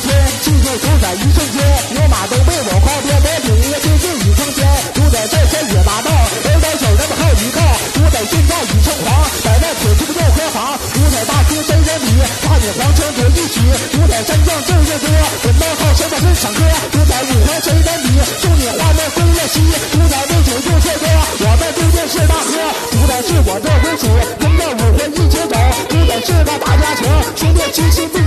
天，汽车主宰一瞬间，我马都被我跨天，我顶了接近已空间，主宰这些也大道，北斗手人们一靠，主宰现在已成皇，百万铁骑又何妨，主宰大师真人比，大野黄泉我一骑，主宰山将正月多，人们好神的真歌，主宰五环真人比，送你花落归了西，主宰六九又切歌，我们对面是大哥，主宰是我的归属，人们五环一起走，主宰是个大家庭，兄弟齐心。